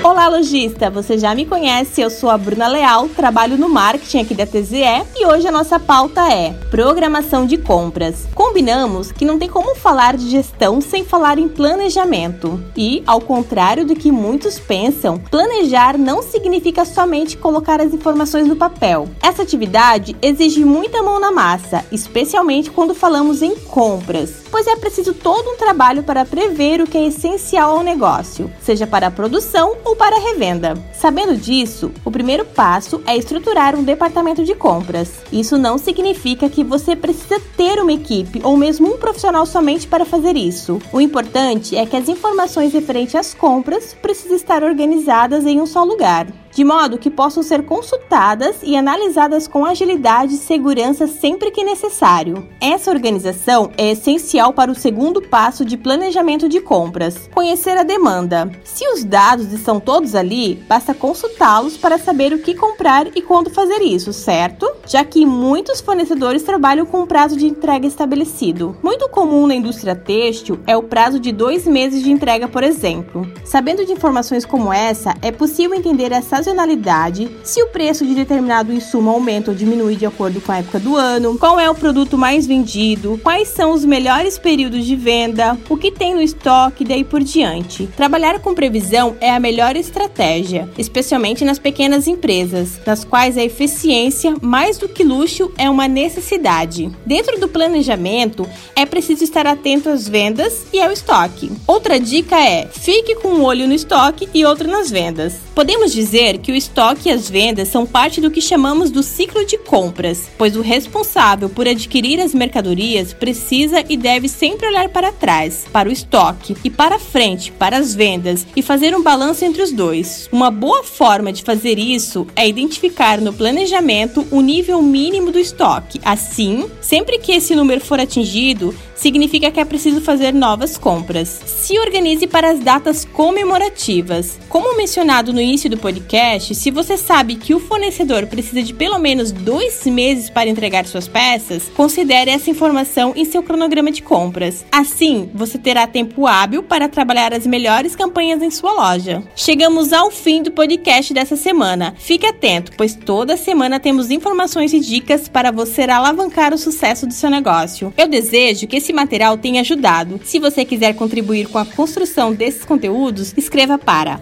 Olá, lojista! Você já me conhece, eu sou a Bruna Leal, trabalho no marketing aqui da TZE e hoje a nossa pauta é programação de compras. Combinamos que não tem como falar de gestão sem falar em planejamento. E, ao contrário do que muitos pensam, planejar não significa somente colocar as informações no papel. Essa atividade exige muita mão na massa, especialmente quando falamos em compras, pois é preciso todo um trabalho para prever o que é essencial ao negócio, seja para a produção ou para revenda. Sabendo disso, o primeiro passo é estruturar um departamento de compras. Isso não significa que você precisa ter uma equipe ou mesmo um profissional somente para fazer isso. O importante é que as informações referentes às compras precisam estar organizadas em um só lugar de modo que possam ser consultadas e analisadas com agilidade e segurança sempre que necessário. Essa organização é essencial para o segundo passo de planejamento de compras: conhecer a demanda. Se os dados estão todos ali, basta consultá-los para saber o que comprar e quando fazer isso, certo? Já que muitos fornecedores trabalham com um prazo de entrega estabelecido. Muito comum na indústria têxtil é o prazo de dois meses de entrega, por exemplo. Sabendo de informações como essa, é possível entender a sazonalidade, se o preço de determinado insumo aumenta ou diminui de acordo com a época do ano, qual é o produto mais vendido, quais são os melhores períodos de venda, o que tem no estoque e daí por diante. Trabalhar com previsão é a melhor estratégia, especialmente nas pequenas empresas, nas quais a eficiência, mais do que luxo, é uma necessidade. Dentro do planejamento, é preciso estar atento às vendas e ao estoque. Outra dica é: fique com um olho no estoque e outro nas vendas. Podemos dizer que o estoque e as vendas são parte do que chamamos do ciclo de compras, pois o responsável por adquirir as mercadorias precisa e deve sempre olhar para trás, para o estoque, e para frente, para as vendas, e fazer um balanço entre os dois. Uma boa forma de fazer isso é identificar no planejamento o nível mínimo do estoque. Assim, sempre que esse número for atingido, significa que é preciso fazer novas compras. Se organize para as datas comemorativas. Como mencionado no início do podcast, se você sabe que o fornecedor precisa de pelo menos dois meses para entregar suas peças, considere essa informação em seu cronograma de compras. Assim, você terá tempo hábil para trabalhar as melhores campanhas em sua loja. Chegamos ao fim do podcast dessa semana. Fique atento, pois toda semana temos informações e dicas para você alavancar o sucesso do seu negócio. Eu desejo que esse material tenha ajudado. Se você quiser contribuir com a construção desses conteúdos, escreva para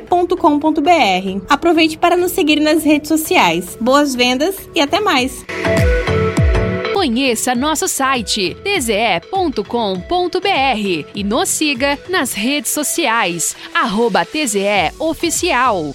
marketing@tze.com.br. Aproveite para nos seguir nas redes sociais. Boas vendas e até mais. Conheça nosso site tze.com.br e nos siga nas redes sociais arroba TZE Oficial.